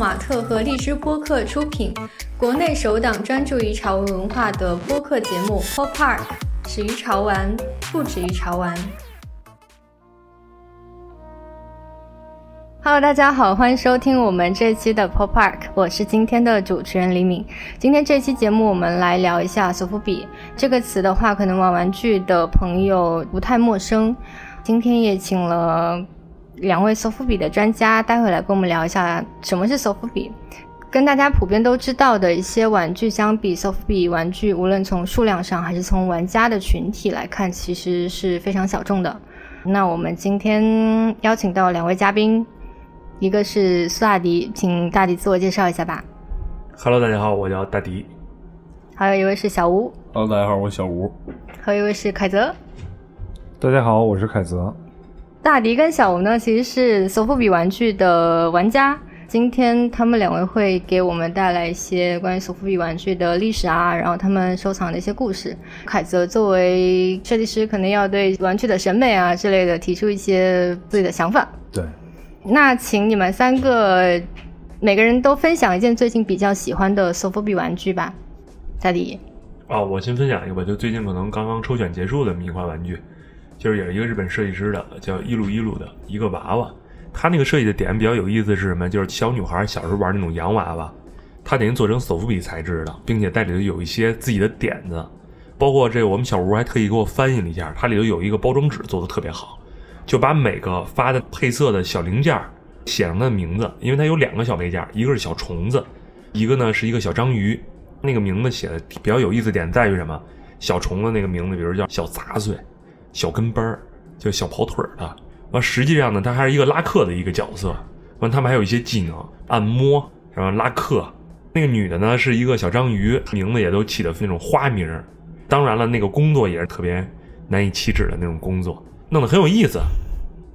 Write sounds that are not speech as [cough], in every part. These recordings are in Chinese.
马特和荔枝播客出品，国内首档专注于潮文文化的播客节目《Pop Park》，始于潮玩，不止于潮玩。Hello，大家好，欢迎收听我们这期的 Pop Park，我是今天的主持人李敏。今天这期节目，我们来聊一下索福比这个词的话，可能玩玩具的朋友不太陌生。今天也请了两位索福比的专家，待会来跟我们聊一下什么是索福比。跟大家普遍都知道的一些玩具相比，索福比玩具无论从数量上还是从玩家的群体来看，其实是非常小众的。那我们今天邀请到两位嘉宾。一个是苏大迪，请大迪自我介绍一下吧。Hello，大家好，我叫大迪。还有一位是小吴。Hello，大家好，我是小吴。还有一位是凯泽。大家好，我是凯泽。大迪跟小吴呢，其实是索福比玩具的玩家。今天他们两位会给我们带来一些关于索福比玩具的历史啊，然后他们收藏的一些故事。凯泽作为设计师，可能要对玩具的审美啊之类的提出一些自己的想法。对。那请你们三个每个人都分享一件最近比较喜欢的索福比玩具吧。大迪。哦，我先分享一个吧，就最近可能刚刚抽选结束的迷幻玩具，就是也是一个日本设计师的，叫伊鲁伊鲁的一个娃娃。他那个设计的点比较有意思是什么？就是小女孩小时候玩那种洋娃娃，他等于做成索福比材质的，并且带里头有一些自己的点子，包括这个我们小吴还特意给我翻译了一下，它里头有一个包装纸做的特别好。就把每个发的配色的小零件写上它的名字，因为它有两个小配件，一个是小虫子，一个呢是一个小章鱼。那个名字写的比较有意思点在于什么？小虫子那个名字，比如叫小杂碎、小跟班儿，就小跑腿儿的。完，实际上呢，他还是一个拉客的一个角色。完，他们还有一些技能，按摩，然后拉客。那个女的呢是一个小章鱼，名字也都起的那种花名。当然了，那个工作也是特别难以启齿的那种工作。弄得很有意思，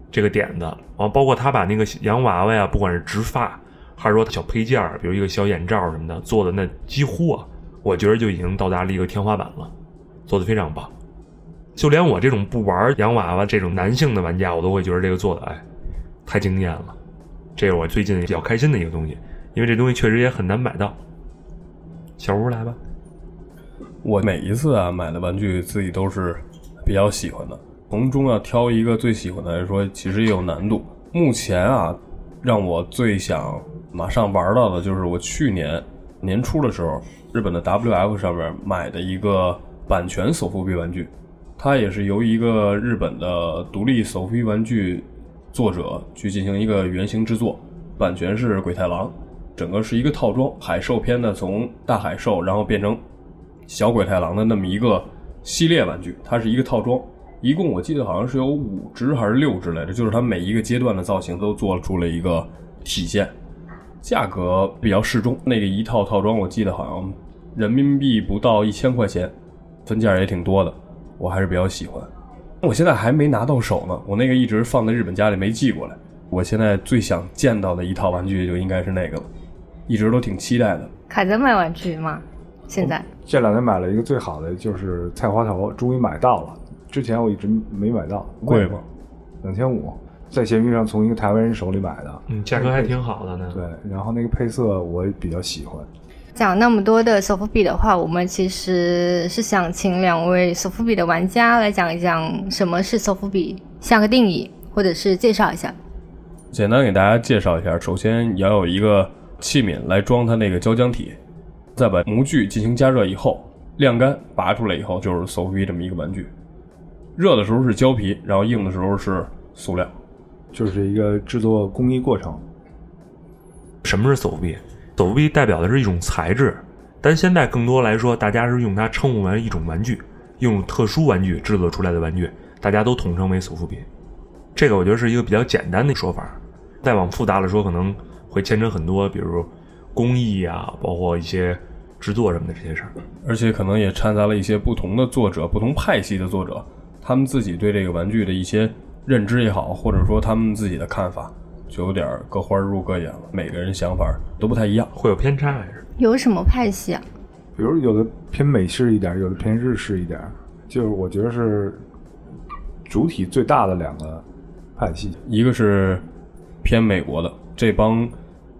这个点子，完包括他把那个洋娃娃呀，不管是直发，还是说小配件儿比如一个小眼罩什么的，做的那几乎啊，我觉得就已经到达了一个天花板了，做的非常棒。就连我这种不玩洋娃娃这种男性的玩家，我都会觉得这个做的哎，太惊艳了。这是我最近比较开心的一个东西，因为这东西确实也很难买到。小吴来吧，我每一次啊买的玩具自己都是比较喜欢的。从中要挑一个最喜欢的来说，其实也有难度。目前啊，让我最想马上玩到的就是我去年年初的时候，日本的 WF 上面买的一个版权索福币玩具。它也是由一个日本的独立索福比玩具作者去进行一个原型制作，版权是鬼太郎，整个是一个套装，海兽篇的从大海兽，然后变成小鬼太郎的那么一个系列玩具，它是一个套装。一共我记得好像是有五只还是六只来着，就是它每一个阶段的造型都做出了一个体现，价格比较适中。那个一套套装我记得好像人民币不到一千块钱，分件也挺多的，我还是比较喜欢。我现在还没拿到手呢，我那个一直放在日本家里没寄过来。我现在最想见到的一套玩具就应该是那个了，一直都挺期待的。凯泽买玩具吗？现在这两天买了一个最好的，就是菜花头，终于买到了。之前我一直没买到，贵吗？两千五，在闲鱼上从一个台湾人手里买的，嗯，价格还挺好的呢。对，然后那个配色我比较喜欢。讲那么多的索福比的话，我们其实是想请两位索福比的玩家来讲一讲什么是索福比，下个定义，或者是介绍一下。简单给大家介绍一下，首先要有一个器皿来装它那个胶浆体，再把模具进行加热以后晾干，拔出来以后就是索福比这么一个玩具。热的时候是胶皮，然后硬的时候是塑料，就是一个制作工艺过程。什么是索福比？索福比代表的是一种材质，但现在更多来说，大家是用它称呼为一种玩具，用特殊玩具制作出来的玩具，大家都统称为索福币。这个我觉得是一个比较简单的说法。再往复杂了说，可能会牵扯很多，比如工艺啊，包括一些制作什么的这些事儿，而且可能也掺杂了一些不同的作者、不同派系的作者。他们自己对这个玩具的一些认知也好，或者说他们自己的看法，就有点各花入各眼了。每个人想法都不太一样，会有偏差还是？有什么派系啊？比如有的偏美式一点，有的偏日式一点，就是我觉得是主体最大的两个派系。一个是偏美国的这帮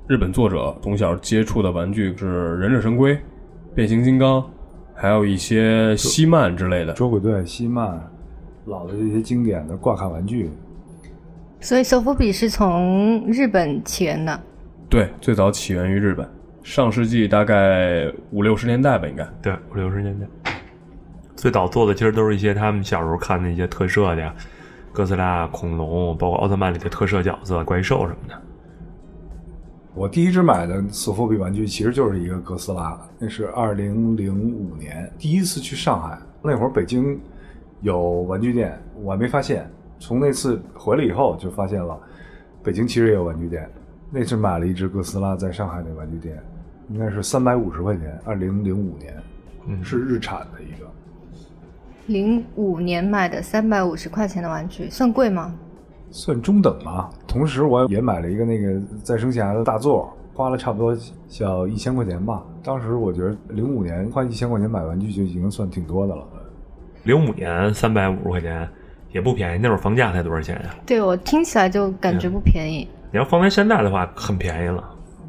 日本作者从小接触的玩具是忍者神龟、变形金刚，还有一些西漫之类的。捉鬼队、西漫，老的这些经典的挂卡玩具。所以手扶笔是从日本起源的。对，最早起源于日本，上世纪大概五六十年代吧，应该。对，五六十年代。最早做的其实都是一些他们小时候看的一些特摄的，哥斯拉、恐龙，包括奥特曼里的特摄角色、怪兽什么的。我第一只买的索福比玩具其实就是一个哥斯拉，那是二零零五年第一次去上海，那会儿北京有玩具店，我还没发现。从那次回来以后就发现了，北京其实也有玩具店。那次买了一只哥斯拉，在上海那玩具店，应该是三百五十块钱，二零零五年，嗯是日产的一个。零五年买的三百五十块钱的玩具，算贵吗？算中等吧。同时，我也买了一个那个再生侠的大座，花了差不多小一千块钱吧。当时我觉得零五年花一千块钱买玩具就已经算挺多的了。零五年三百五十块钱也不便宜，那会儿房价才多少钱呀？对我听起来就感觉不便宜，你要放在现在的话，很便宜了。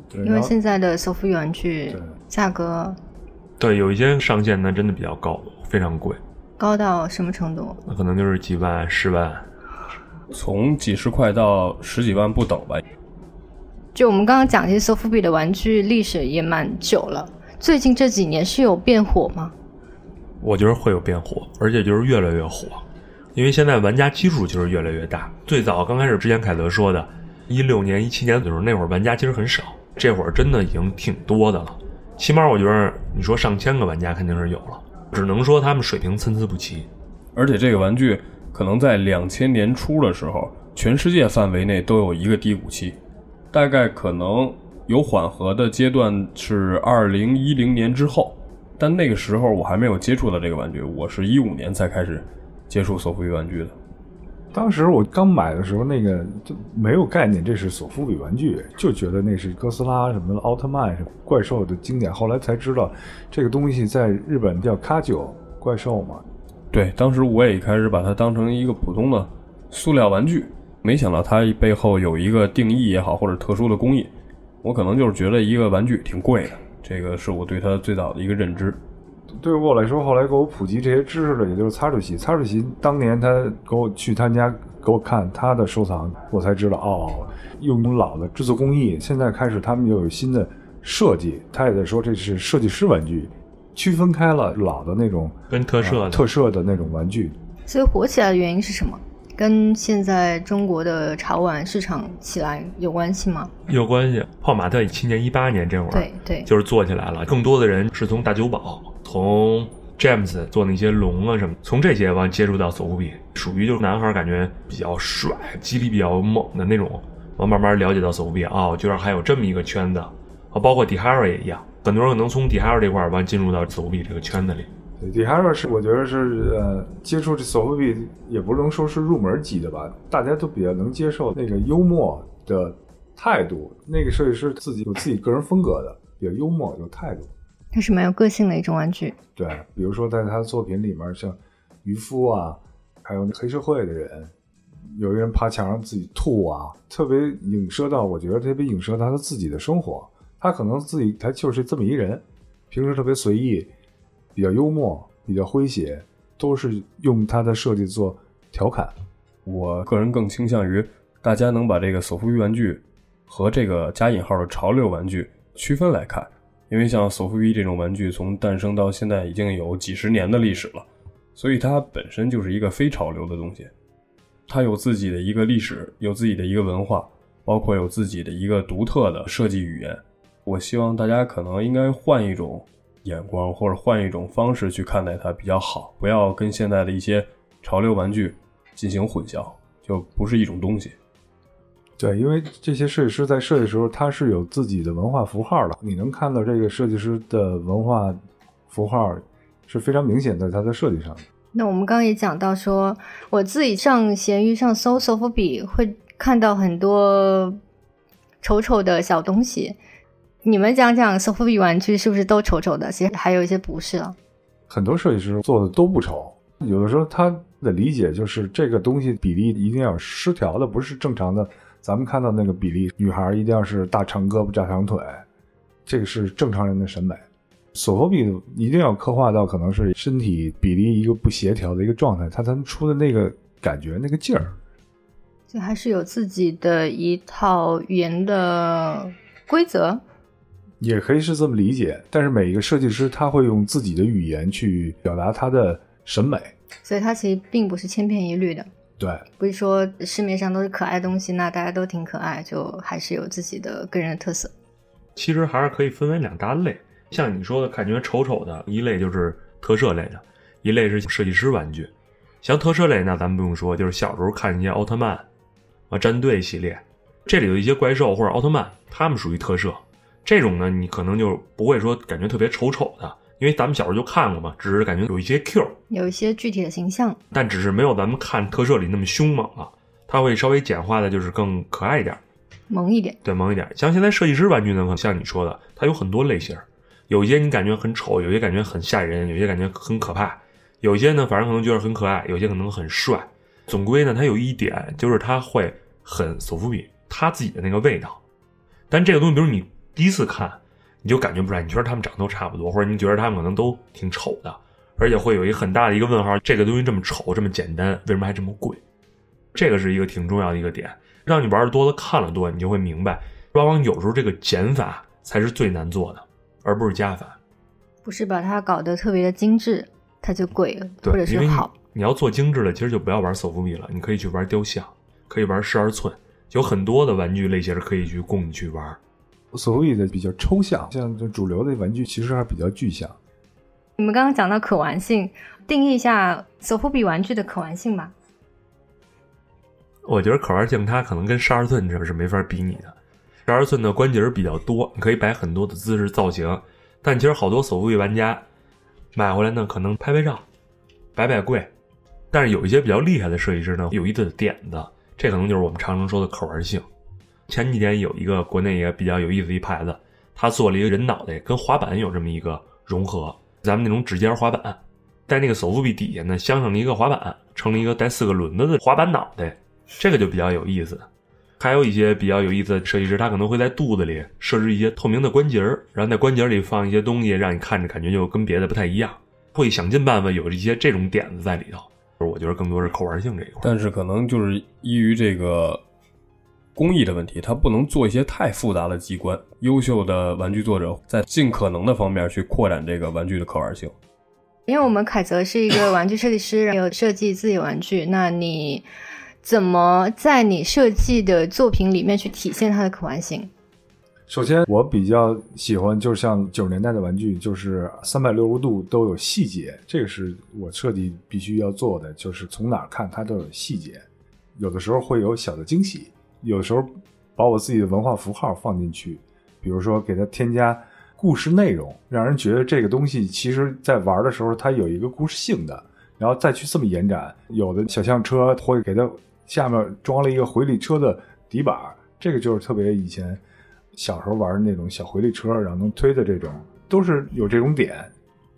对，因为现在的手扶玩具价格对，有一些上限呢，真的比较高，非常贵，高到什么程度？那可能就是几万、十万。从几十块到十几万不等吧。就我们刚刚讲，这些手扶笔的玩具历史也蛮久了，最近这几年是有变火吗？我觉得会有变火，而且就是越来越火，因为现在玩家基数就是越来越大。最早刚开始之前凯德说的，一六年、一七年的时候，那会儿玩家其实很少，这会儿真的已经挺多的了。起码我觉得你说上千个玩家肯定是有了，只能说他们水平参差不齐。而且这个玩具可能在两千年初的时候，全世界范围内都有一个低谷期，大概可能有缓和的阶段是二零一零年之后，但那个时候我还没有接触到这个玩具，我是一五年才开始接触索福比玩具的。当时我刚买的时候，那个就没有概念，这是索福比玩具，就觉得那是哥斯拉什么的、奥特曼什么怪兽的经典。后来才知道，这个东西在日本叫卡九怪兽嘛。对，当时我也一开始把它当成一个普通的塑料玩具，没想到它背后有一个定义也好，或者特殊的工艺。我可能就是觉得一个玩具挺贵的，这个是我对它最早的一个认知。对于我来说，后来给我普及这些知识的，也就是擦主席。擦主席当年他给我去他家给我看他的收藏，我才知道哦，用老的制作工艺，现在开始他们又有新的设计。他也在说这是设计师玩具，区分开了老的那种跟特摄的啊特摄的那种玩具。所以火起来的原因是什么？跟现在中国的潮玩市场起来有关系吗？有关系。泡玛特七年、一八年这会儿，对对，就是做起来了。更多的人是从大酒保、从 James 做那些龙啊什么，从这些完接触到索福比，属于就是男孩感觉比较帅、肌力比较猛的那种。完慢慢了解到索福比，啊，居然还有这么一个圈子。啊，包括 Dihara 也一样，很多人可能从 Dihara 这块完进入到索福比这个圈子里。对 d i h a r a 是我觉得是呃，接触这索福比也不能说是入门级的吧，大家都比较能接受那个幽默的态度。那个设计师自己有自己个人风格的，比较幽默有态度。它是蛮有个性的一种玩具。对，比如说在他的作品里面，像渔夫啊，还有黑社会的人，有一个人爬墙上自己吐啊，特别影射到，我觉得特别影射到他自己的生活。他可能自己他就是这么一人，平时特别随意，比较幽默，比较诙谐，都是用他的设计做调侃。我个人更倾向于大家能把这个索福比玩具和这个加引号的潮流玩具区分来看，因为像索福比这种玩具从诞生到现在已经有几十年的历史了，所以它本身就是一个非潮流的东西，它有自己的一个历史，有自己的一个文化，包括有自己的一个独特的设计语言。我希望大家可能应该换一种眼光，或者换一种方式去看待它比较好，不要跟现在的一些潮流玩具进行混淆，就不是一种东西。对，因为这些设计师在设计的时候，他是有自己的文化符号的。你能看到这个设计师的文化符号是非常明显在他的设计上的。那我们刚刚也讲到说，我自己上闲鱼上搜索福比，会看到很多丑丑的小东西。你们讲讲索福比玩具是不是都丑丑的？其实还有一些不是啊。很多设计师做的都不丑，有的时候他的理解就是这个东西比例一定要失调的，不是正常的咱们看到那个比例，女孩一定要是大长胳膊、大长腿，这个是正常人的审美。索福比一定要刻画到可能是身体比例一个不协调的一个状态，他才能出的那个感觉、那个劲儿。就还是有自己的一套语言的规则。也可以是这么理解，但是每一个设计师他会用自己的语言去表达他的审美。所以它其实并不是千篇一律的，对，不是说市面上都是可爱的东西，那大家都挺可爱，就还是有自己的个人的特色。其实还是可以分为两大类，像你说的感觉丑丑的一类就是特摄类的，一类是设计师玩具。像特摄类那咱们不用说，就是小时候看一些奥特曼啊、战队系列，这里有一些怪兽或者奥特曼，他们属于特摄。这种呢，你可能就不会说感觉特别丑丑的，因为咱们小时候就看过嘛，只是感觉有一些 Q，有一些具体的形象，但只是没有咱们看特摄里那么凶猛了，它会稍微简化的，就是更可爱一点。萌一点，对，萌一点。像现在设计师玩具呢，可能像你说的，它有很多类型，有一些你感觉很丑，有些感觉很吓人，有些感觉很可怕，有些呢，反正可能觉得很可爱，有些可能很帅。总归呢，它有一点就是它会很索夫比它自己的那个味道。但这个东西，比如你第一次看，你就感觉不出来，你觉得他们长得都差不多，或者你觉得他们可能都挺丑的，而且会有一个很大的一个问号：这个东西这么丑，这么简单，为什么还这么贵？这个是一个挺重要的一个点。让你玩的多了，看了多，你就会明白，往往有时候这个减法才是最难做的，而不是加法。不是把它搞得特别的精致，它就贵了，或者是好。你要做精致的，其实就不要玩索福比了，你可以去玩雕像，可以玩十二寸，有很多的玩具类型可以去供你去玩。索福比的比较抽象，像这主流的玩具其实还比较具象。你们刚刚讲到可玩性，定义一下索福比玩具的可玩性吧。我觉得可玩性它可能跟十二寸这是没法比拟的。十二寸的关节比较多，你可以摆很多的姿势造型。但其实好多索福比玩家买回来呢，可能拍拍照，摆摆柜。但是有一些比较厉害的设计师呢，有一的点子，这可能就是我们常常说的可玩性。前几天有一个国内也比较有意思一牌子，他做了一个人脑袋跟滑板有这么一个融合，咱们那种指尖滑板，在那个手扶臂底下呢镶上了一个滑板，成了一个带四个轮子的滑板脑袋。这个就比较有意思，还有一些比较有意思的设计师，他可能会在肚子里设置一些透明的关节儿，然后在关节里放一些东西，让你看着感觉就跟别的不太一样，会想尽办法有一些这种点子在里头。我觉得更多是可玩性这一块，但是可能就是依于这个工艺的问题，它不能做一些太复杂的机关。优秀的玩具作者在尽可能的方面去扩展这个玩具的可玩性。因为我们凯泽是一个玩具设计师，有设计自己玩具，那你。怎么在你设计的作品里面去体现它的可玩性？首先，我比较喜欢，就像九十年代的玩具，就是三百六十度都有细节，这个是我设计必须要做的，就是从哪看它都有细节。有的时候会有小的惊喜，有时候把我自己的文化符号放进去，比如说给它添加故事内容，让人觉得这个东西其实在玩的时候它有一个故事性的，然后再去这么延展。有的小象车会给它。下面装了一个回力车的底板，这个就是特别以前小时候玩的那种小回力车，然后能推的这种，都是有这种点，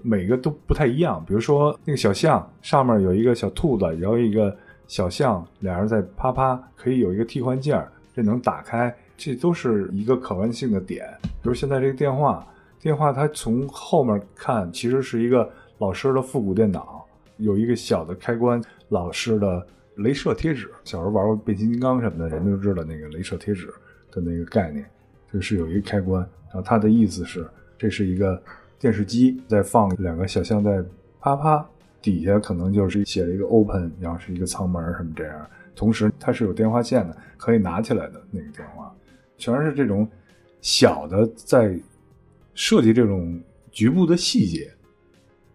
每个都不太一样。比如说那个小象上面有一个小兔子，然后一个小象，俩人在啪啪，可以有一个替换件儿，这能打开，这都是一个可玩性的点。比如现在这个电话，电话它从后面看其实是一个老式的复古电脑，有一个小的开关，老式的。镭射贴纸，小时候玩过变形金刚什么的人都知道那个镭射贴纸的那个概念，就是有一个开关，然后它的意思是这是一个电视机，在放两个小象在啪啪，底下可能就是写了一个 open，然后是一个舱门什么这样，同时它是有电话线的，可以拿起来的那个电话，全是这种小的在设计这种局部的细节，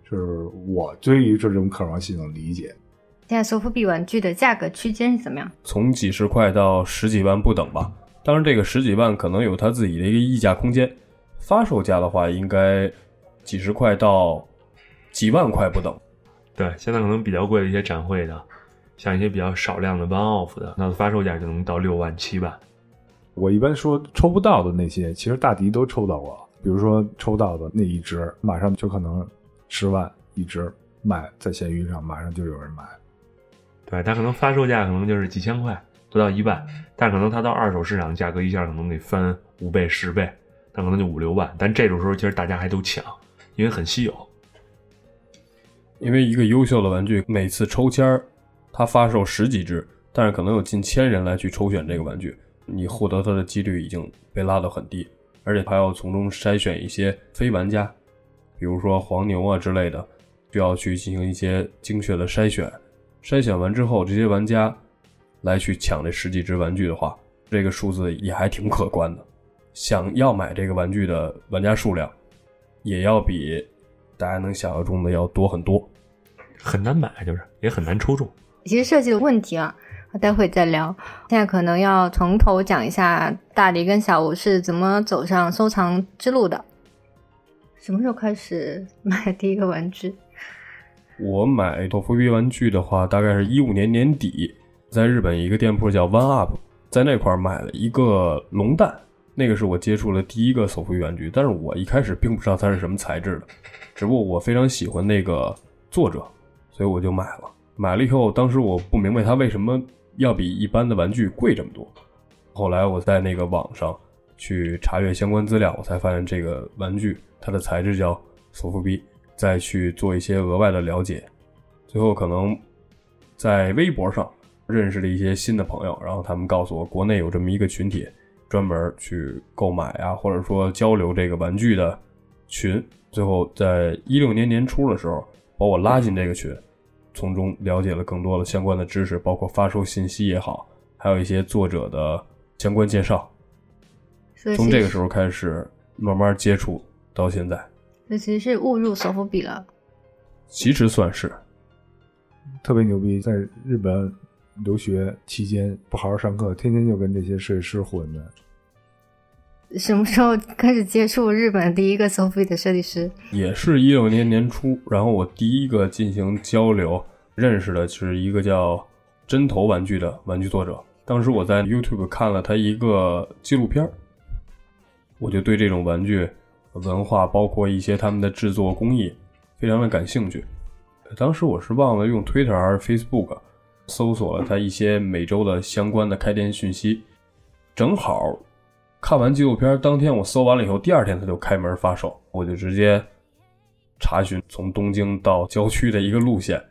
就是我对于这种可玩性的理解。现在索福比玩具的价格区间是怎么样？从几十块到十几万不等吧。当然，这个十几万可能有它自己的一个溢价空间。发售价的话，应该几十块到几万块不等。对，现在可能比较贵的一些展会的，像一些比较少量的 one off 的，那发售价就能到六万七万。我一般说抽不到的那些，其实大迪都抽到过。比如说抽到的那一只，马上就可能十万一只卖在闲鱼上，马上就有人买。对，它可能发售价可能就是几千块，不到一万，但可能它到二手市场价格一下可能得翻五倍、十倍，但可能就五六万。但这种时候其实大家还都抢，因为很稀有。因为一个优秀的玩具，每次抽签儿，它发售十几只，但是可能有近千人来去抽选这个玩具，你获得它的几率已经被拉得很低，而且还要从中筛选一些非玩家，比如说黄牛啊之类的，需要去进行一些精确的筛选。筛选完之后，这些玩家来去抢这十几只玩具的话，这个数字也还挺可观的。想要买这个玩具的玩家数量，也要比大家能想象中的要多很多。很难买，就是也很难抽中。其实设计的问题啊，待会再聊。现在可能要从头讲一下大黎跟小吴是怎么走上收藏之路的。什么时候开始买第一个玩具？我买索福比玩具的话，大概是一五年年底，在日本一个店铺叫 One Up，在那块买了一个龙蛋，那个是我接触了第一个索福比玩具。但是我一开始并不知道它是什么材质的，只不过我非常喜欢那个作者。所以我就买了，买了以后，当时我不明白它为什么要比一般的玩具贵这么多。后来我在那个网上去查阅相关资料，我才发现这个玩具它的材质叫索福比，再去做一些额外的了解。最后可能在微博上认识了一些新的朋友，然后他们告诉我，国内有这么一个群体，专门去购买啊，或者说交流这个玩具的群。最后在一六年年初的时候。把我拉进这个群，从中了解了更多的相关的知识，包括发售信息也好，还有一些作者的相关介绍。从这个时候开始慢慢接触到现在，这其实是误入索福比了。其实算是特别牛逼，在日本留学期间不好好上课，天天就跟这些设计师混的。什么时候开始接触日本第一个 Sophie 的设计师？也是一六年年初，然后我第一个进行交流认识的是一个叫针头玩具的玩具作者。当时我在 YouTube 看了他一个纪录片儿我就对这种玩具文化，包括一些他们的制作工艺，非常的感兴趣。当时我是忘了用 Twitter 还是 Facebook 搜索了他一些每周的相关的开店讯息，正好。看完纪录片当天，我搜完了以后，第二天他就开门发售，我就直接查询从东京到郊区的一个路线。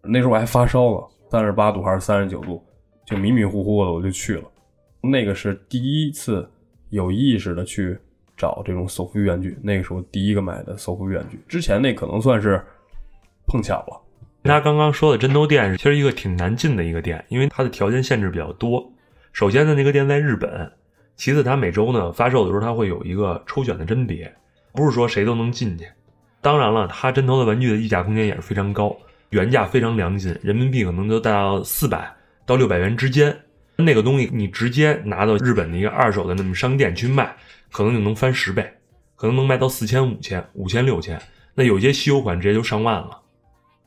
那时候我还发烧了，三十八度还是三十九度，就迷迷糊糊的我就去了。那个是第一次有意识的去找这种手幅玩具，那个时候第一个买的手幅玩具。之前那可能算是碰巧了。他刚刚说的针头店其实一个挺难进的一个店，因为它的条件限制比较多。首先呢，那个店在日本。其次，它每周呢发售的时候，它会有一个抽选的甄别，不是说谁都能进去。当然了，它针头的玩具的溢价空间也是非常高，原价非常良心，人民币可能就到四百到六百元之间。那个东西你直接拿到日本的一个二手的那么商店去卖，可能就能翻十倍，可能能卖到四千、五千、五千、六千。那有些稀有款直接就上万了。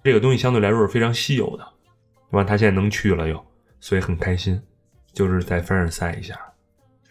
这个东西相对来说是非常稀有的，对吧？他现在能去了又，所以很开心，就是在凡尔赛一下。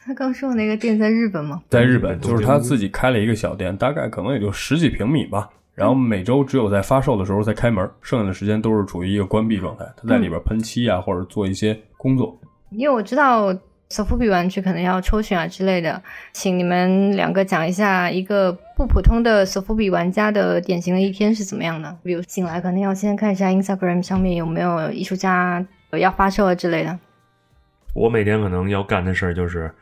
他刚说的那个店在日本吗？在日本，就是他自己开了一个小店，大概可能也就十几平米吧。然后每周只有在发售的时候才开门，剩下的时间都是处于一个关闭状态。他在里边喷漆啊，或者做一些工作。因为我知道索福比玩具可能要抽选啊之类的，请你们两个讲一下一个不普通的索福比玩家的典型的一天是怎么样的。比如醒来可能要先看一下 Instagram 上面有没有艺术家要发售啊之类的。我每天可能要干的事儿就是。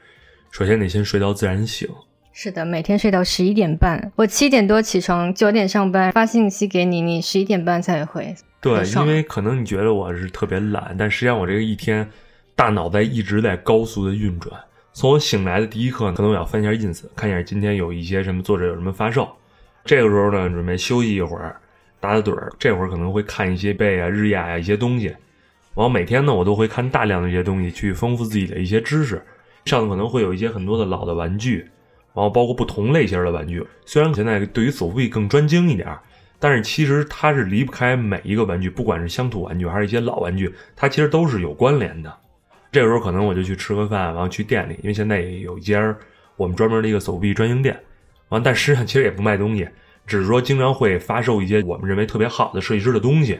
首先得先睡到自然醒。是的，每天睡到十一点半。我七点多起床，九点上班，发信息给你，你十一点半才回。对，因为可能你觉得我是特别懒，但实际上我这个一天大脑在一直在高速的运转。从我醒来的第一刻，可能我要翻一下 ins，看一下今天有一些什么作者有什么发售。这个时候呢，准备休息一会儿，打打盹儿。这会儿可能会看一些贝啊、日亚呀一些东西。然后每天呢，我都会看大量的一些东西，去丰富自己的一些知识。上可能会有一些很多的老的玩具，然后包括不同类型的玩具。虽然现在对于索福比更专精一点，但是其实它是离不开每一个玩具，不管是乡土玩具还是一些老玩具，它其实都是有关联的。这个时候可能我就去吃个饭，然后去店里，因为现在也有一家我们专门的一个索福比专营店。完，但实际上其实也不卖东西，只是说经常会发售一些我们认为特别好的设计师的东西，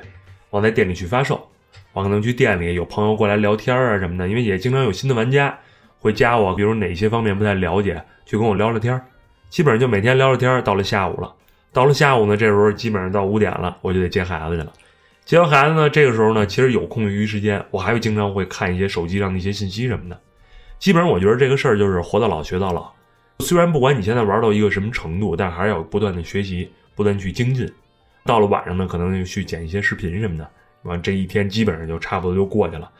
往在店里去发售。我可能去店里有朋友过来聊天啊什么的，因为也经常有新的玩家会加我，比如哪些方面不太了解，去跟我聊聊天儿。基本上就每天聊聊天儿，到了下午了，到了下午呢，这时候基本上到五点了，我就得接孩子去了。接完孩子呢，这个时候呢，其实有空余时间，我还会经常会看一些手机上的一些信息什么的。基本上我觉得这个事儿就是活到老学到老。虽然不管你现在玩到一个什么程度，但还是要不断的学习，不断去精进。到了晚上呢，可能就去剪一些视频什么的。完，这一天基本上就差不多就过去了。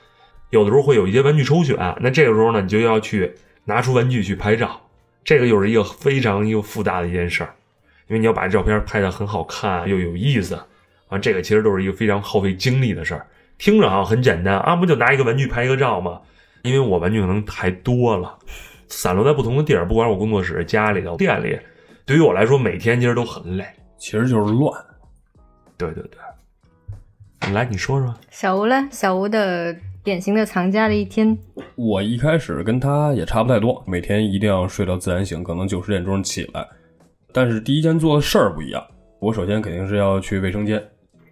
有的时候会有一些玩具抽选，那这个时候呢，你就要去拿出玩具去拍照，这个又是一个非常又复杂的一件事儿，因为你要把照片拍得很好看又有意思。完，这个其实都是一个非常耗费精力的事儿。听着啊很简单啊，不就拿一个玩具拍一个照吗？因为我玩具可能太多了，散落在不同的地儿，不管我工作室、家里头、店里，对于我来说，每天其实都很累。其实就是乱。对对对。来，你说说小吴呢？小吴的典型的藏家的一天。我一开始跟他也差不太多，每天一定要睡到自然醒，可能九十点钟起来。但是第一天做的事儿不一样，我首先肯定是要去卫生间，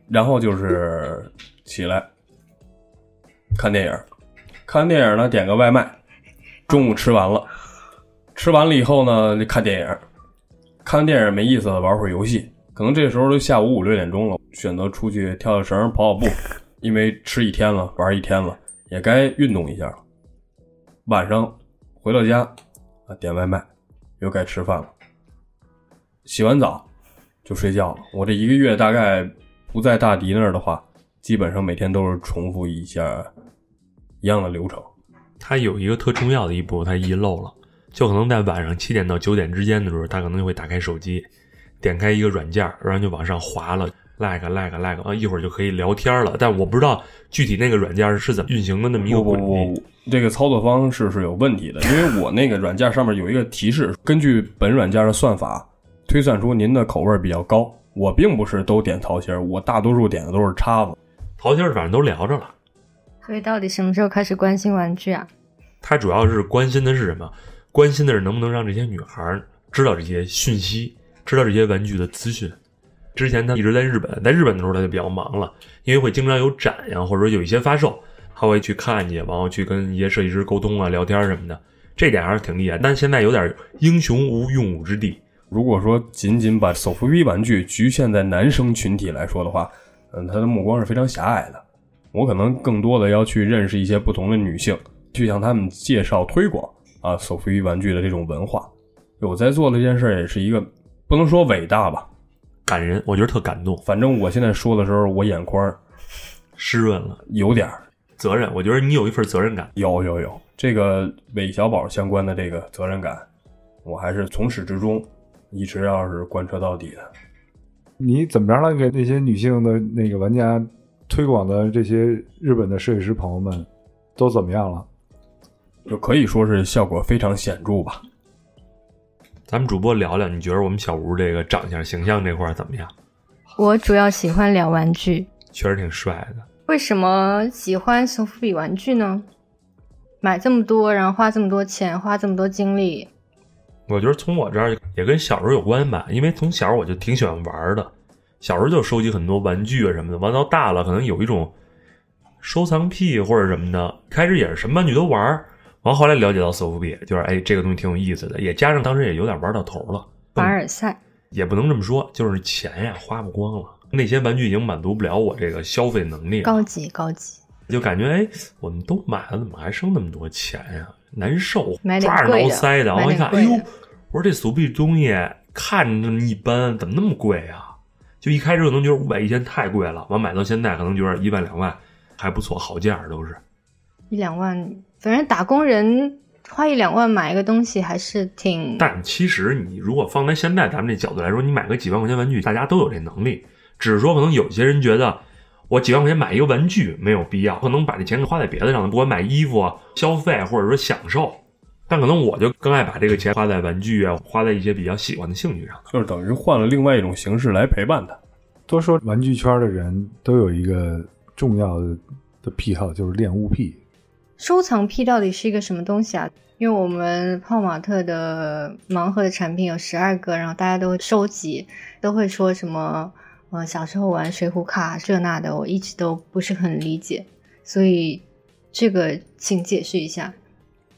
然后就是起来看电影，看完电影呢点个外卖，中午吃完了，吃完了以后呢就看电影，看电影没意思了玩会儿游戏。可能这时候都下午五六点钟了，选择出去跳跳绳、跑跑步，因为吃一天了，玩一天了，也该运动一下了。晚上回到家啊，点外卖，又该吃饭了。洗完澡就睡觉了。我这一个月大概不在大迪那儿的话，基本上每天都是重复一下一样的流程。他有一个特重要的一步，他遗漏了，就可能在晚上七点到九点之间的时候，他可能就会打开手机。点开一个软件，然后就往上滑了，like like like 啊，一会儿就可以聊天了。但我不知道具体那个软件是怎么运行的，那么一个轨迹。这个操作方式是有问题的，因为我那个软件上面有一个提示，根据本软件的算法推算出您的口味比较高。我并不是都点桃心儿，我大多数点的都是叉子。桃心儿反正都聊着了。所以到底什么时候开始关心玩具啊？他主要是关心的是什么？关心的是能不能让这些女孩知道这些讯息。知道这些玩具的资讯。之前他一直在日本，在日本的时候他就比较忙了，因为会经常有展呀，或者说有一些发售，他会去看去，然后去跟一些设计师沟通啊、聊天什么的，这点还是挺厉害。但现在有点英雄无用武之地。如果说仅仅把手扶逼玩具局限在男生群体来说的话，嗯，他的目光是非常狭隘的。我可能更多的要去认识一些不同的女性，去向他们介绍推广啊手扶逼玩具的这种文化。我在做的这件事也是一个。不能说伟大吧，感人，我觉得特感动。反正我现在说的时候，我眼眶湿润了，有点责任。我觉得你有一份责任感，有有有这个韦小宝相关的这个责任感，我还是从始至终一直要是贯彻到底的。你怎么着了？给那些女性的那个玩家推广的这些日本的设计师朋友们都怎么样了？就可以说是效果非常显著吧。咱们主播聊聊，你觉得我们小吴这个长相、形象这块怎么样？我主要喜欢聊玩具，确实挺帅的。为什么喜欢索福比玩具呢？买这么多，然后花这么多钱，花这么多精力。我觉得从我这儿也跟小时候有关吧，因为从小我就挺喜欢玩的，小时候就收集很多玩具啊什么的。玩到大了，可能有一种收藏癖或者什么的，开始也是什么玩具都玩。完后来了解到索福比，就是哎，这个东西挺有意思的，也加上当时也有点玩到头了。凡尔赛也不能这么说，就是钱呀花不光了，那些玩具已经满足不了我这个消费能力。高级高级，就感觉哎，我们都买了，怎么还剩那么多钱呀？难受，抓着挠腮的。我一看，哎呦，我说这索福比东西看着那么一般，怎么那么贵啊？就一开始可能觉得五百一千太贵了，完买到现在可能觉得一万两万还不错，好价都是。一两万。反正打工人花一两万买一个东西还是挺……但其实你如果放在现在咱们这角度来说，你买个几万块钱玩具，大家都有这能力。只是说可能有些人觉得，我几万块钱买一个玩具没有必要，可能把这钱花在别的上，不管买衣服、啊消费或者说享受。但可能我就更爱把这个钱花在玩具啊，花在一些比较喜欢的兴趣上，就是等于换了另外一种形式来陪伴他。多说玩具圈的人都有一个重要的的癖好，就是恋物癖。收藏癖到底是一个什么东西啊？因为我们泡玛特的盲盒的产品有十二个，然后大家都收集，都会说什么，呃，小时候玩水浒卡这那的，我一直都不是很理解。所以这个请解释一下。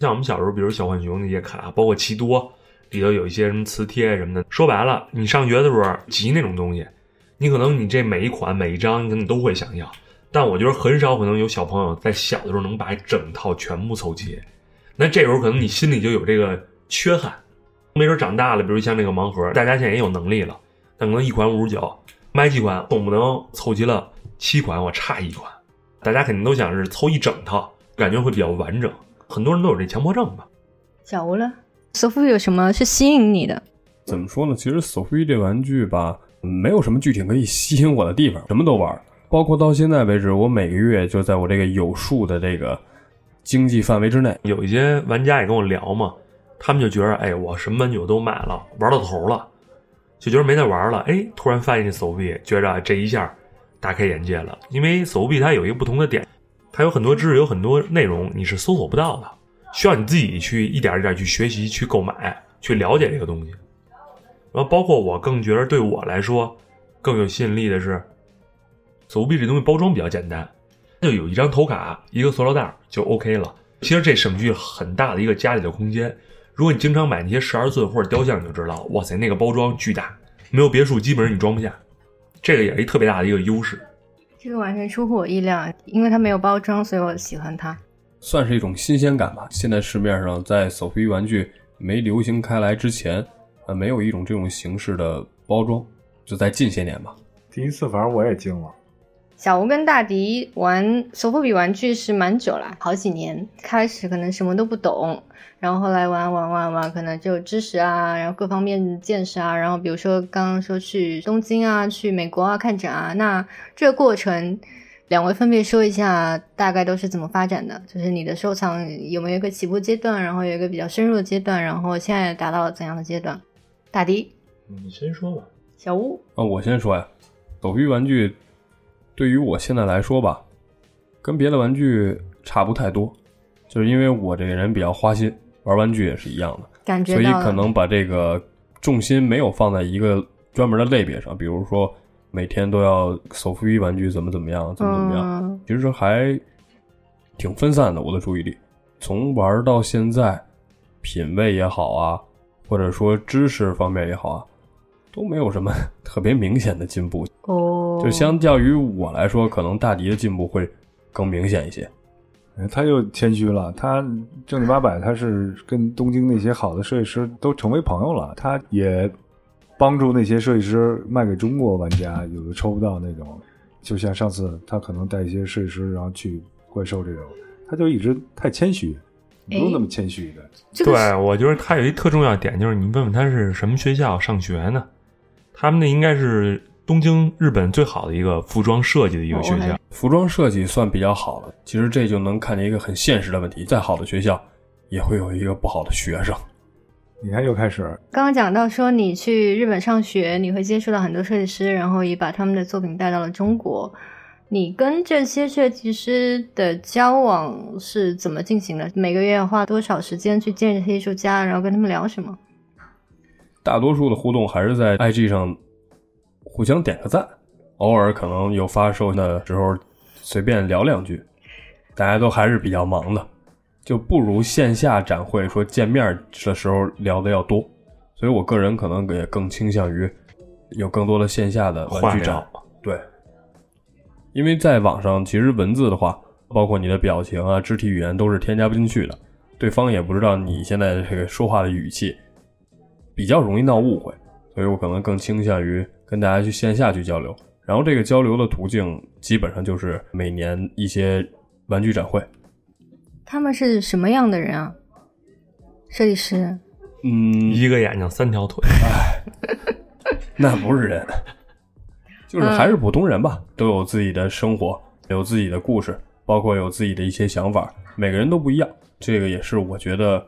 像我们小时候，比如小浣熊那些卡，包括奇多里头有一些什么磁贴什么的。说白了，你上学的时候集那种东西，你可能你这每一款每一张，你可能都会想要。但我觉得很少可能有小朋友在小的时候能把整套全部凑齐。那这时候可能你心里就有这个缺憾。没准长大了，比如像这个盲盒，大家现在也有能力了，但可能一款五十九，买几款总不能凑齐了七款，我差一款。大家肯定都想是凑一整套，感觉会比较完整。很多人都有这强迫症吧。小吴呢？索福比有什么是吸引你的？怎么说呢？其实索福比这玩具吧，没有什么具体可以吸引我的地方，什么都玩。包括到现在为止，我每个月就在我这个有数的这个经济范围之内。有一些玩家也跟我聊嘛，他们就觉得，哎，我什么玩具我都买了，玩到头了，就觉得没得玩了。哎，突然发现这索福比，觉着这一下大开眼界了。因为索福比它有一个不同的点，它有很多知识，有很多内容你是搜索不到的，需要你自己去一点一点去学习、去购买、去了解这个东西。然后包括我更觉得对我来说更有吸引力的是。索福比这东西包装比较简单，就有一张头卡，一个塑料袋就 OK 了。其实这省去很大的一个家里的空间。如果你经常买那些十二寸或者雕像，你就知道，哇塞，那个包装巨大，没有别墅基本上你装不下。这个也是一特别大的一个优势。这个完全出乎我意料，因为它没有包装，所以我喜欢它。算是一种新鲜感吧。现在市面上在索福比玩具没流行开来之前，呃，没有一种这种形式的包装，就在近些年吧。第一次，反正我也惊了。小吴跟大迪玩索福比玩具是蛮久了，好几年。开始可能什么都不懂，然后后来玩玩玩玩，可能就知识啊，然后各方面见识啊。然后比如说刚刚说去东京啊，去美国啊看展啊，那这个过程，两位分别说一下大概都是怎么发展的？就是你的收藏有没有一个起步阶段，然后有一个比较深入的阶段，然后现在达到了怎样的阶段？大迪，你先说吧。小吴，啊，我先说呀，索福比玩具。对于我现在来说吧，跟别的玩具差不太多，就是因为我这个人比较花心，玩玩具也是一样的，感觉所以可能把这个重心没有放在一个专门的类别上，比如说每天都要手扶一玩具怎么怎么样，怎么怎么样，其实还挺分散的。我的注意力从玩到现在，品味也好啊，或者说知识方面也好啊。都没有什么 [laughs] 特别明显的进步哦，就相较于我来说，可能大迪的进步会更明显一些。他又谦虚了，他正经八百，他是跟东京那些好的设计师都成为朋友了，他也帮助那些设计师卖给中国玩家，有的抽不到那种，就像上次他可能带一些设计师然后去怪兽这种，他就一直太谦虚，不用那么谦虚的。对，我觉得他有一特重要点，就是你问问他是什么学校上学呢？他们那应该是东京日本最好的一个服装设计的一个学校，服装设计算比较好了。其实这就能看见一个很现实的问题：再好的学校，也会有一个不好的学生。你看，又开始。刚刚讲到说你去日本上学，你会接触到很多设计师，然后也把他们的作品带到了中国。你跟这些设计师的交往是怎么进行的？每个月要花多少时间去见这些艺术家，然后跟他们聊什么？大多数的互动还是在 IG 上互相点个赞，偶尔可能有发售的时候随便聊两句，大家都还是比较忙的，就不如线下展会说见面的时候聊的要多，所以我个人可能也更倾向于有更多的线下的玩具展。对，因为在网上其实文字的话，包括你的表情啊、肢体语言都是添加不进去的，对方也不知道你现在这个说话的语气。比较容易闹误会，所以我可能更倾向于跟大家去线下去交流。然后这个交流的途径基本上就是每年一些玩具展会。他们是什么样的人啊？设计师？嗯，一个眼睛三条腿。哎，那不是人，就是还是普通人吧，都有自己的生活，有自己的故事，包括有自己的一些想法。每个人都不一样，这个也是我觉得。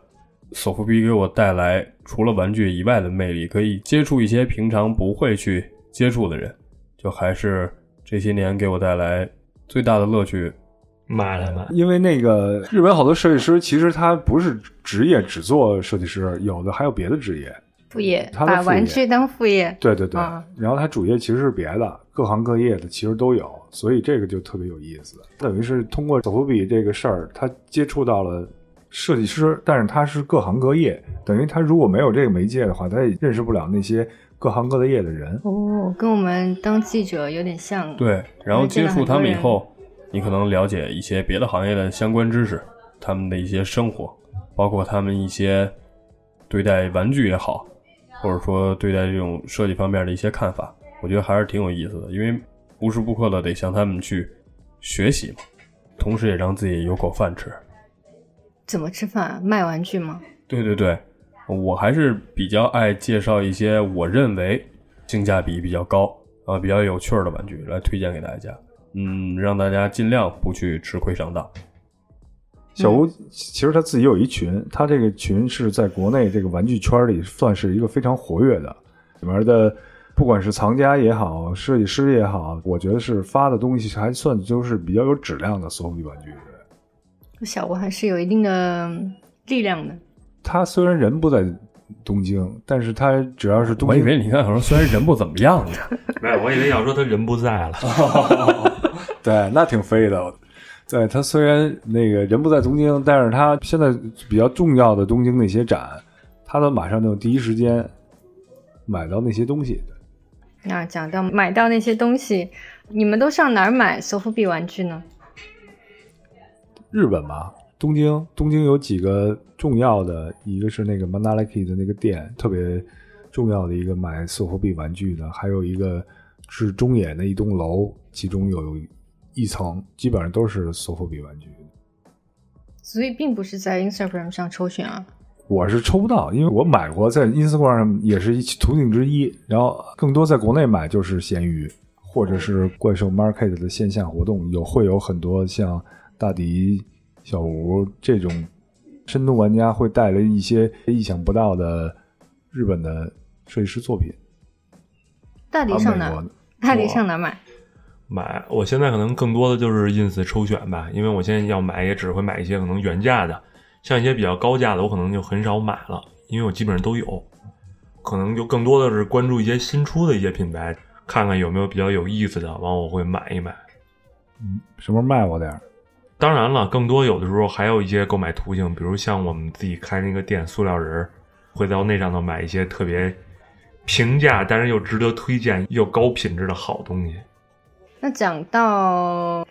索福比给我带来除了玩具以外的魅力，可以接触一些平常不会去接触的人，就还是这些年给我带来最大的乐趣。买了买，因为那个日本好多设计师其实他不是职业只做设计师，有的还有别的职业。副业，他业把玩具当副业。对对对，啊然后他主业其实是别的，各行各业的其实都有，所以这个就特别有意思。等于是通过索福比这个事儿，他接触到了设计师，但是他是各行各业，等于他如果没有这个媒介的话，他也认识不了那些各行各业的人。哦，跟我们当记者有点像。，对，然后接触他们以后，你可能了解一些别的行业的相关知识，他们的一些生活，包括他们一些对待玩具也好，或者说对待这种设计方面的一些看法，我觉得还是挺有意思的，因为无时不刻的得向他们去学习嘛，同时也让自己有口饭吃。怎么吃饭啊？卖玩具吗？对对对，我还是比较爱介绍一些我认为性价比比较高啊、比较有趣儿的玩具来推荐给大家。嗯，让大家尽量不去吃亏上当。小吴其实他自己有一群，他这个群是在国内这个玩具圈里算是一个非常活跃的，里面的不管是藏家也好，设计师也好，我觉得是发的东西还算就是比较有质量的索福比玩具。小吴还是有一定的力量的。他虽然人不在东京，但是他只要是东京，我以为你刚才说虽然人不怎么样呢，[laughs] 没有，我以为要说他人不在了。[laughs] 对，那挺飞的。对他虽然那个人不在东京，但是他现在比较重要的东京那些展，他都马上就第一时间买到那些东西。那讲到买到那些东西，你们都上哪儿买索福比玩具呢？日本吧，东京，东京有几个重要的，一个是那个 Manalaki 的那个店，特别重要的一个买索福比玩具的，还有一个是中野的一栋楼，其中有一层基本上都是索福比玩具。所以并不是在 Instagram 上抽选啊。我是抽不到，因为我买过，在 Instagram 上也是一途径之一。然后更多在国内买就是闲鱼，或者是怪兽 Market 的线下活动，有会有很多像大迪、小吴这种深度玩家会带来一些意想不到的日本的设计师作品。大迪啊上哪大迪上哪买？买，我现在可能更多的就是 ins 抽选吧，因为我现在要买也只会买一些可能原价的，像一些比较高价的，我可能就很少买了，因为我基本上都有，可能就更多的是关注一些新出的一些品牌，看看有没有比较有意思的，完我会买一买。嗯什么时候卖我点儿？当然了，更多有的时候还有一些购买途径，比如像我们自己开那个店塑料人儿，会到那上头买一些特别平价，但是又值得推荐又高品质的好东西。那讲到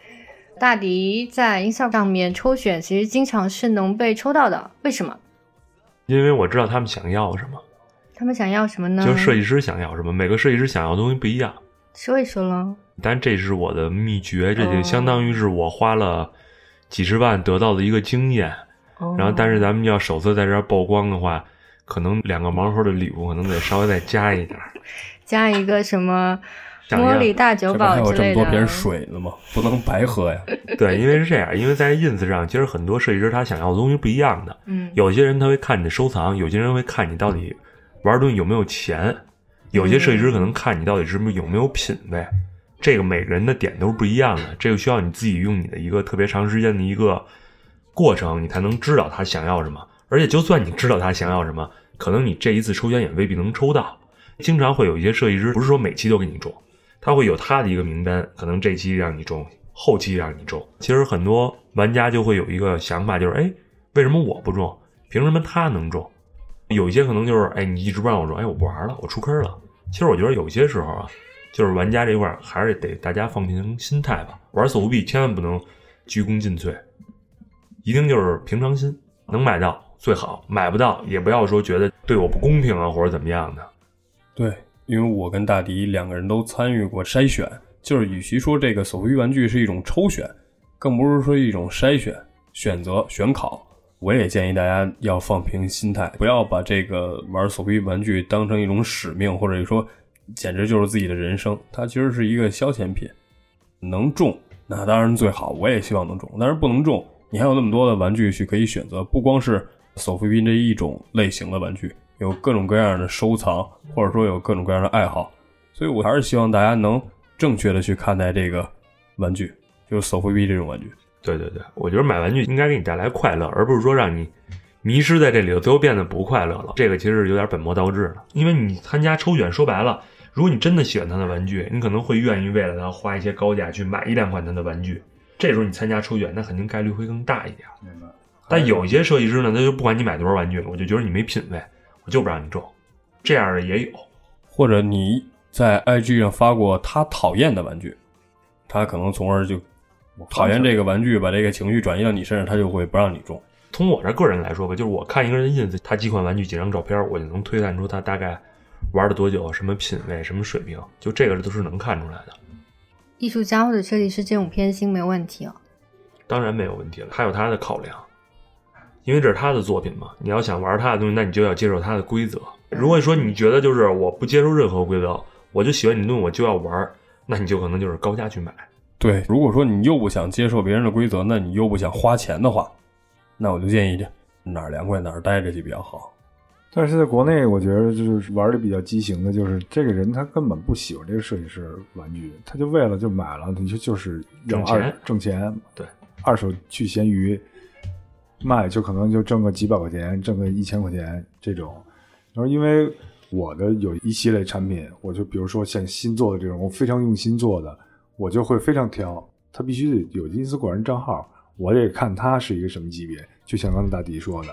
大迪在 Instagram 上面抽选，其实经常是能被抽到的，为什么？因为我知道他们想要什么，他们想要什么呢？就是设计师想要什么，每个设计师想要的东西不一样。说一说喽。但这是我的秘诀，这哦就相当于是我花了几十万得到的一个经验。哦然后，但是咱们要首次在这儿曝光的话，可能两个盲盒的礼物可能得稍微再加一点。[laughs] 加一个什么茉莉大酒这不还有保之类的。这么多瓶水呢吗？不能白喝呀。[laughs] 对，因为是这样，因为在 ins 上，其实很多设计师他想要的东西不一样的。嗯，有些人他会看你的收藏，有些人会看你到底玩东西有没有钱，有些设计师可能看你到底是不是有没有品位。这个每个人的点都是不一样的，这个需要你自己用你的一个特别长时间的一个过程，你才能知道他想要什么。而且，就算你知道他想要什么，可能你这一次抽签也未必能抽到。经常会有一些设计师，不是说每期都给你中，他会有他的一个名单，可能这期让你中，后期让你中。其实很多玩家就会有一个想法，就是哎，为什么我不中？凭什么他能中？有一些可能就是哎，你一直不让我中，哎，我不玩了，我出坑了。其实我觉得有些时候啊，就是玩家这块还是得大家放平心态吧。玩索福币千万不能鞠躬尽瘁，一定就是平常心，能买到最好，买不到也不要说觉得对我不公平啊或者怎么样的。对，因为我跟大迪两个人都参与过筛选，就是与其说这个索福比玩具是一种抽选，更不是说一种筛选、选择、选考。我也建议大家要放平心态，不要把这个玩索福比玩具当成一种使命，或者说简直就是自己的人生。它其实是一个消遣品，能中那当然最好，我也希望能中。但是不能中，你还有那么多的玩具去可以选择，不光是索福比这一种类型的玩具，有各种各样的收藏，或者说有各种各样的爱好。所以我还是希望大家能正确的去看待这个玩具，就是索福比这种玩具。对对对，我觉得买玩具应该给你带来快乐，而不是说让你迷失在这里头，最后变得不快乐了。这个其实是有点本末倒置了，因为你参加抽选，说白了，如果你真的喜欢他的玩具，你可能会愿意为了他花一些高价去买一两款他的玩具。这时候你参加抽选，那肯定概率会更大一点。明白。但有一些设计师呢，他就不管你买多少玩具，我就觉得你没品位，我就不让你中。这样的也有。或者你在 IG 上发过他讨厌的玩具，他可能从而就讨厌这个玩具，把这个情绪转移到你身上，他就会不让你中。从我这个人来说吧，就是我看一个人 ins，他几款玩具几张照片，我就能推断出他大概玩了多久，什么品味，什么水平，就这个都是能看出来的。艺术家或者设计师这种偏心没有问题哦。当然没有问题了，他有他的考量，因为这是他的作品嘛。你要想玩他的东西，那你就要接受他的规则。如果说你觉得就是我不接受任何规则，我就喜欢你弄，我就要玩，那你就可能就是高价去买。对，如果说你又不想接受别人的规则，那你又不想花钱的话，那我就建议哪儿凉快哪儿待着去比较好。但是在国内，我觉得就是玩的比较畸形的，就是这个人他根本不喜欢这个设计师玩具，他就为了就买了，你就就是挣钱挣钱，对，二手去闲鱼卖，就可能就挣个几百块钱，挣个一千块钱这种。然后因为我的有一系列产品，我就比如说像新做的这种，我非常用心做的，我就会非常挑，他必须得有金丝果人账号，我得看他是一个什么级别，就像刚才大迪说的，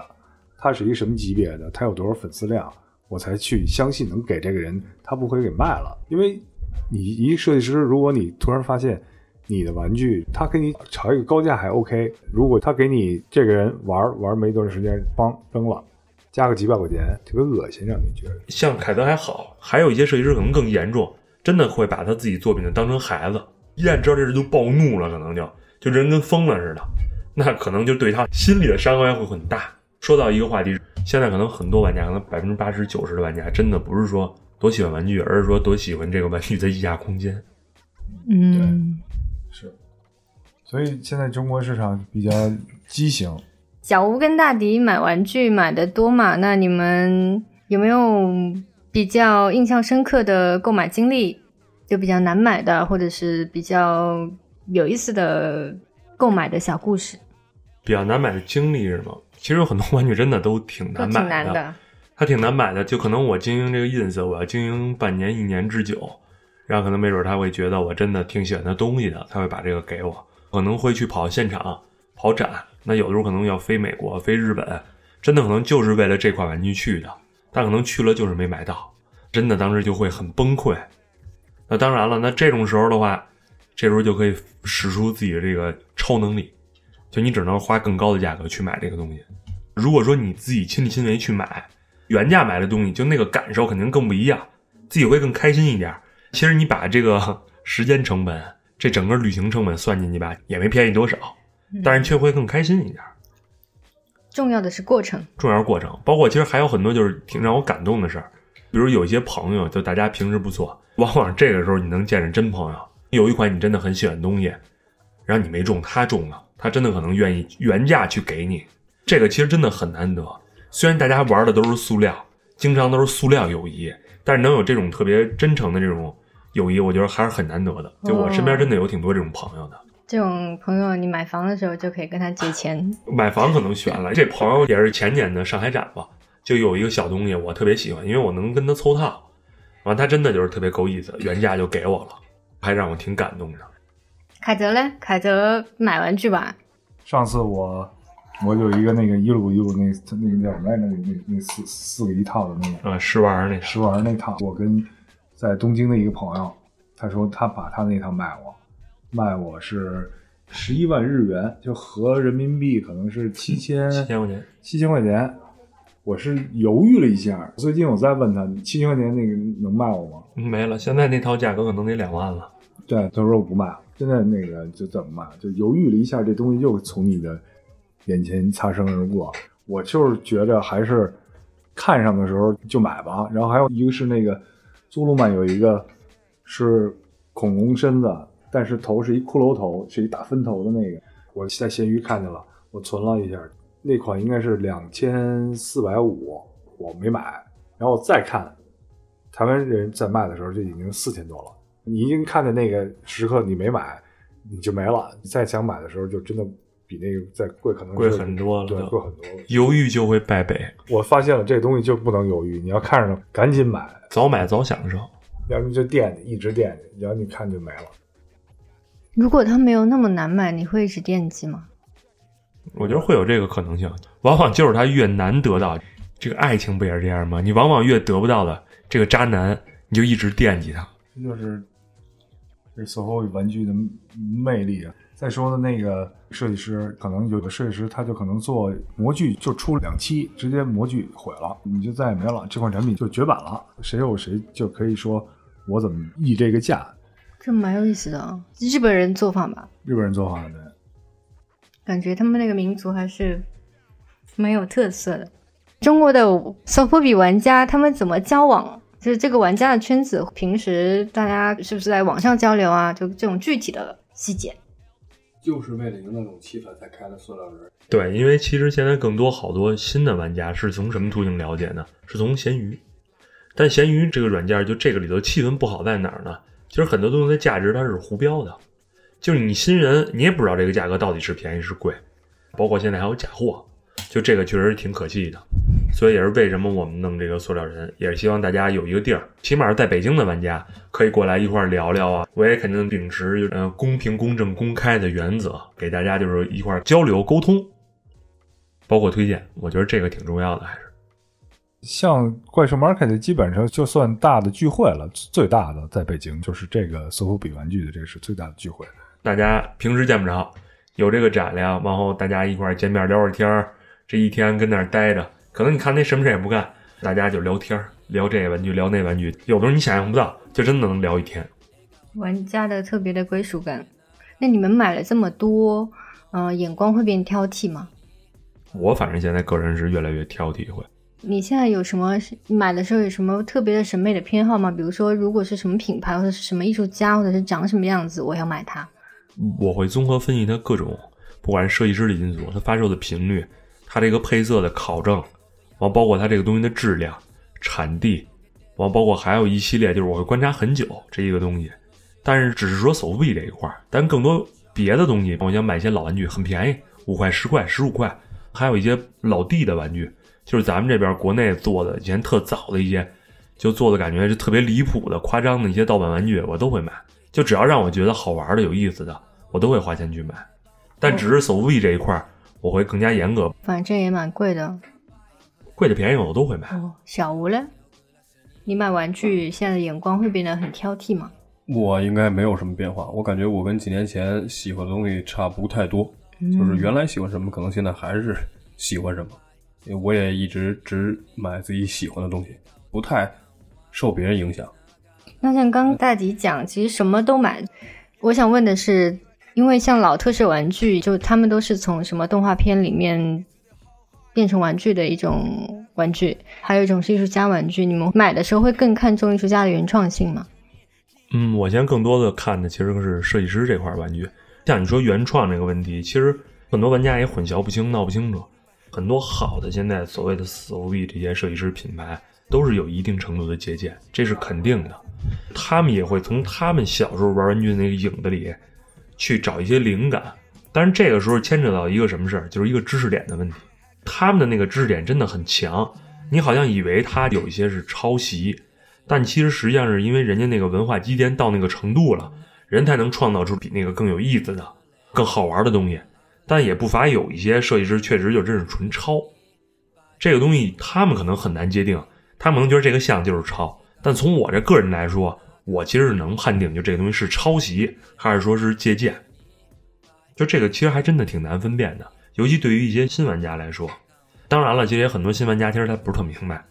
他是一个什么级别的，他有多少粉丝量，我才去相信能给这个人，他不会给卖了。因为你一个设计师，如果你突然发现你的玩具，他给你炒一个高价还 OK，如果他给你这个人玩玩没多长时间，帮扔了，加个几百块钱，特别恶心，让你觉得。像凯德还好，还有一些设计师可能更严重，真的会把他自己作品当成孩子，一旦知道这人就暴怒了，可能就就人跟疯了似的，那可能就对他心理的伤害会很大。说到一个话题，现在可能很多玩家，可能百分之八十九十的玩家，真的不是说多喜欢玩具，而是说多喜欢这个玩具的溢价空间。嗯，是，所以现在中国市场比较畸形。小吴跟大迪买玩具买的多嘛？那你们有没有比较印象深刻的购买经历？就比较难买的，或者是比较有意思的购买的小故事，比较难买的经历是吗？其实有很多玩具真的都挺难买挺难的。它挺难买的，就可能我经营这个 ins，我要经营半年、一年之久，然后可能没准他会觉得我真的挺喜欢他东西的，他会把这个给我，可能会去跑现场、跑展。那有的时候可能要飞美国、飞日本，真的可能就是为了这款玩具去的，但可能去了就是没买到，真的当时就会很崩溃。那当然了，那这种时候的话，这时候就可以使出自己的这个超能力，就你只能花更高的价格去买这个东西。如果说你自己亲力亲为去买，原价买的东西，就那个感受肯定更不一样，自己会更开心一点。其实你把这个时间成本、这整个旅行成本算进去吧，也没便宜多少，但是却会更开心一点。重要的是过程。重要是过程，包括其实还有很多就是挺让我感动的事儿，比如有一些朋友，就大家平时不错，往往这个时候你能见着真朋友。有一款你真的很喜欢的东西，然后你没中，他中了，他真的可能愿意原价去给你，这个其实真的很难得。虽然大家玩的都是塑料，经常都是塑料友谊，但是能有这种特别真诚的这种友谊，我觉得还是很难得的。就我身边真的有挺多这种朋友的。这种朋友，你买房的时候就可以跟他借钱。买房可能悬了，这朋友也是前年的上海展吧，就有一个小东西我特别喜欢，因为我能跟他凑套，完他真的就是特别够意思，原价就给我了，还让我挺感动的。凯泽嘞？凯泽买玩具吧？上次我我有一个那个一路一路那那个叫什么来着？那那那四四个一套的那个呃，试玩那试玩那套，我跟在东京的一个朋友，他说他把他那套卖我，卖我是十一万日元，就合人民币可能是七千七千块钱，七千块钱。我是犹豫了一下，最近我再问他，七千块钱那个能卖我吗？没了，现在那套价格可能得两万了。对，他说我不卖了。现在那个就怎么卖？就犹豫了一下，这东西又从你的眼前擦身而过。我就是觉得还是看上的时候就买吧。然后还有一个是那个租鲁曼有一个是恐龙身子，但是头是一骷髅头，是一大分头的那个。我在闲鱼看见了，我存了一下，那款应该是两千四百五，我没买。然后我再看台湾人在卖的时候，就已经四千多了。你已经看见那个时刻，你没买，你就没了。你再想买的时候，就真的比那个再贵，可能贵很多了对，贵很多了。犹豫就会败北，我发现了这东西就不能犹豫，你要看上赶紧买，早买早享受。要不就惦记，一直惦记，然后你看就没了。如果它没有那么难买，你会一直惦记吗？我觉得会有这个可能性，往往就是他越难得到，这个爱情不也是这样吗？你往往越得不到的这个渣男，你就一直惦记他。这就是这是 SOHO 玩具的魅力啊！再说的那个设计师，可能有的设计师他就可能做模具就出两期，直接模具毁了，你就再也没了，这款产品就绝版了，谁有谁就可以说我怎么议这个价？这蛮有意思的啊，日本人做法吧，日本人做法的，感觉他们那个民族还是蛮有特色的。中国的 SOFO 比玩家他们怎么交往？就是这个玩家的圈子，平时大家是不是在网上交流啊？就这种具体的细节。就是为了营造那种气氛才开的塑料人。对，因为其实现在更多好多新的玩家是从什么途径了解呢？是从闲鱼。但闲鱼这个软件，就这个里头气氛不好在哪儿呢？其实很多东西的价值它是胡标的，就是你新人你也不知道这个价格到底是便宜是贵，包括现在还有假货，就这个确实挺可气的。所以也是为什么我们弄这个塑料人，也是希望大家有一个地儿，起码是在北京的玩家可以过来一块聊聊啊。我也肯定秉持呃公平、公正、公开的原则，给大家就是一块交流沟通，包括推荐，我觉得这个挺重要的，还是。像怪兽 Market 基本上就算大的聚会了，最大的在北京就是这个 SOHO 比玩具的，这是最大的聚会。大家平时见不着，有这个展量，然后大家一块儿见面聊会儿天儿，这一天跟那儿待着，可能你看那什么事也不干，大家就聊天儿，聊这个玩具，聊那玩具，有的时候你想象不到，就真的能聊一天。玩家的特别的归属感。那你们买了这么多，呃，眼光会变挑剔吗？我反正现在个人是越来越挑剔，会。你现在有什么买的时候有什么特别的审美的偏好吗？比如说，如果是什么品牌或者是什么艺术家，或者是长什么样子，我要买它。我会综合分析它各种，不管是设计师的因素，它发售的频率，它这个配色的考证，完包括它这个东西的质量、产地，完包括还有一系列，就是我会观察很久这一个东西。但是只是说手臂这一块，但更多别的东西，我想买一些老玩具，很便宜，五块、十块、十五块，还有一些老弟的玩具。就是咱们这边国内做的以前特早的一些，就做的感觉是特别离谱的、夸张的一些盗版玩具，我都会买。就只要让我觉得好玩的、有意思的，我都会花钱去买。但只是手臂这一块儿，我会更加严格。反正也蛮贵的。贵的便宜我都会买。哦，小吴嘞，你买玩具现在的眼光会变得很挑剔吗？我应该没有什么变化，我感觉我跟几年前喜欢的东西差不太多，就是原来喜欢什么，可能现在还是喜欢什么。因为我也一直只买自己喜欢的东西，不太受别人影响。那像刚大吉讲，其实什么都买。我想问的是，因为像老特摄玩具，就他们都是从什么动画片里面变成玩具的一种玩具，还有一种是艺术家玩具。你们买的时候会更看重艺术家的原创性吗？嗯，我现在更多的看的其实是设计师这块玩具。像你说原创这个问题，其实很多玩家也混淆不清、闹不清楚。很多好的现在所谓的 SOV 这些设计师品牌都是有一定程度的借鉴，这是肯定的。他们也会从他们小时候玩玩具那个影子里去找一些灵感，但是这个时候牵扯到一个什么事儿，就是一个知识点的问题。他们的那个知识点真的很强，你好像以为他有一些是抄袭，但其实实际上是因为人家那个文化积淀到那个程度了，人才能创造出比那个更有意思的、更好玩的东西。但也不乏有一些设计师确实就真是纯抄，这个东西他们可能很难界定，他们可能觉得这个像就是抄，但从我这个人来说，我其实能判定就这个东西是抄袭还是说是借鉴，就这个其实还真的挺难分辨的，尤其对于一些新玩家来说。当然了，其实也很多新玩家其实他不是特明白，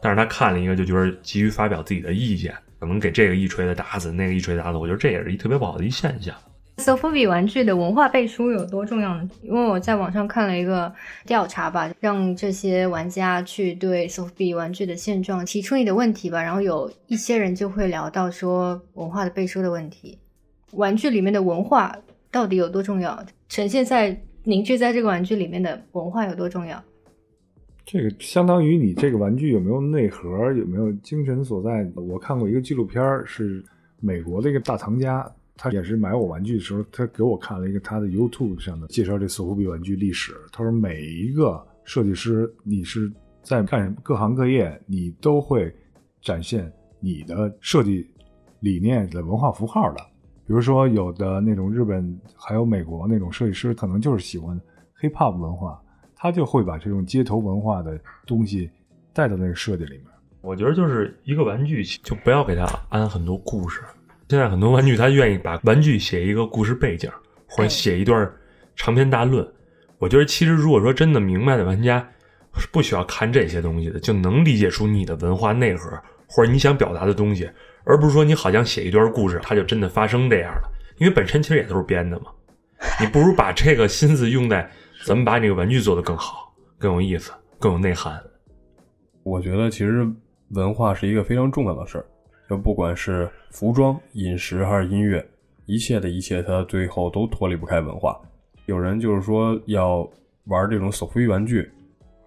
但是他看了一个就觉得急于发表自己的意见，可能给这个一锤子打死，那个一锤子打死，我觉得这也是一特别不好的一现象。SOFO 比玩具的文化背书有多重要呢？因为我在网上看了一个调查吧，让这些玩家去对 SOFO 比玩具的现状提出你的问题吧，然后有一些人就会聊到说文化的背书的问题，玩具里面的文化到底有多重要？呈现在凝聚在这个玩具里面的文化有多重要？这个相当于你这个玩具有没有内核，有没有精神所在？我看过一个纪录片，是美国的一个大藏家，他也是买我玩具的时候，他给我看了一个他的 YouTube 上的介绍这索福比玩具历史。他说每一个设计师，你是在干什么各行各业，你都会展现你的设计理念的文化符号的。比如说，有的那种日本还有美国那种设计师，可能就是喜欢 hip hop 文化，他就会把这种街头文化的东西带到那个设计里面。我觉得就是一个玩具，就不要给它安很多故事。现在很多玩具，他愿意把玩具写一个故事背景，或者写一段长篇大论。我觉得其实如果说真的明白的玩家，是不需要看这些东西的，就能理解出你的文化内核或者你想表达的东西，而不是说你好像写一段故事，它就真的发生这样了。因为本身其实也都是编的嘛。你不如把这个心思用在怎么把这个玩具做得更好、更有意思、更有内涵。我觉得其实文化是一个非常重要的事儿。就不管是服装、饮食还是音乐，一切的一切，它最后都脱离不开文化。有人就是说要玩这种索福比玩具，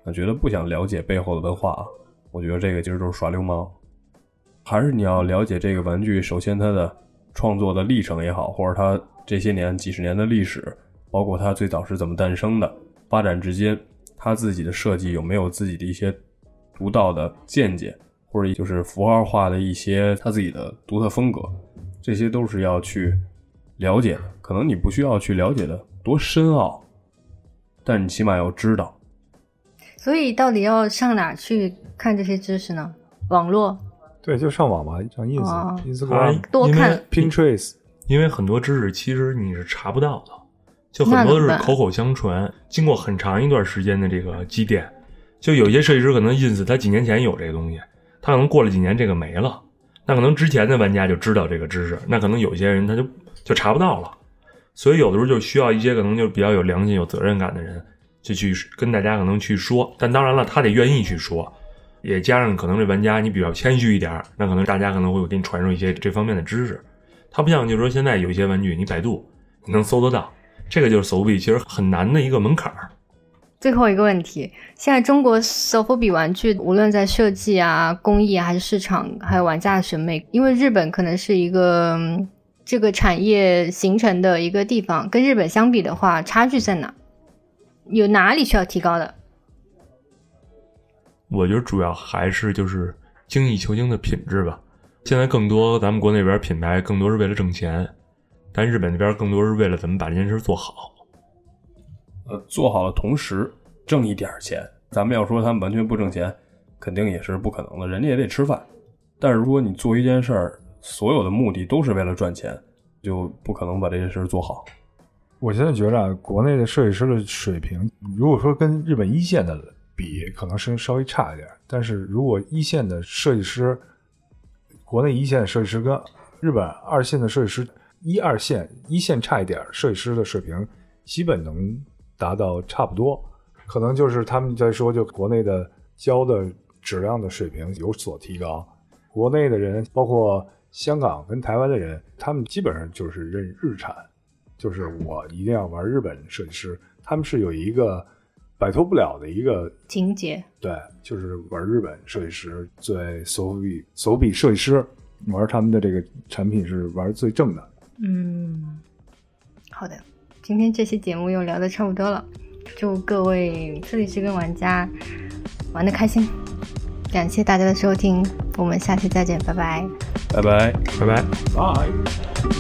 他觉得不想了解背后的文化啊。我觉得这个其实就是耍流氓。还是你要了解这个玩具，首先它的创作的历程也好，或者它这些年几十年的历史，包括它最早是怎么诞生的，发展至今，它自己的设计有没有自己的一些独到的见解。或者就是符号化的一些他自己的独特风格，这些都是要去了解的。可能你不需要去了解的多深奥，但你起码要知道。所以，到底要上哪去看这些知识呢？网络？对，就上网吧，上 ins、Instagram、多看 Pinterest。因为很多知识其实你是查不到的，就很多都是口口相传，经过很长一段时间的这个积淀。就有些设计师可能 ins 他几年前有这个东西。他可能过了几年，这个没了，那可能之前的玩家就知道这个知识，那可能有些人他就就查不到了，所以有的时候就需要一些可能就比较有良心、有责任感的人，就去跟大家可能去说。但当然了，他得愿意去说，也加上可能这玩家你比较谦虚一点，那可能大家可能会给你传授一些这方面的知识。他不像就是说现在有一些玩具，你百度你能搜得到，这个就是手臂其实很难的一个门槛儿。最后一个问题，现在中国 s o f 比玩具，无论在设计啊、工艺还是市场，还有玩家的审美，因为日本可能是一个这个产业形成的一个地方，跟日本相比的话，差距在哪？有哪里需要提高的？我觉得主要还是就是精益求精的品质吧。现在更多咱们国内边品牌更多是为了挣钱，但日本那边更多是为了怎么把这件事做好。呃，做好了，同时挣一点钱。咱们要说他们完全不挣钱，肯定也是不可能的。人家也得吃饭。但是如果你做一件事儿，所有的目的都是为了赚钱，就不可能把这件事做好。我现在觉着啊，国内的设计师的水平，如果说跟日本一线的比，可能是稍微差一点。但是如果一线的设计师，国内一线的设计师跟日本二线的设计师，一二线一线差一点，设计师的水平基本能。达到差不多，可能就是他们在说，就国内的教的质量的水平有所提高。国内的人，包括香港跟台湾的人，他们基本上就是认日产，就是我一定要玩日本设计师。他们是有一个摆脱不了的一个情节，对，就是玩日本设计师最手笔手笔设计师玩他们的这个产品是玩最正的。嗯，好的。今天这期节目又聊的差不多了，祝各位设计师跟玩家玩的开心，感谢大家的收听，我们下期再见，拜拜，拜拜，拜拜，拜。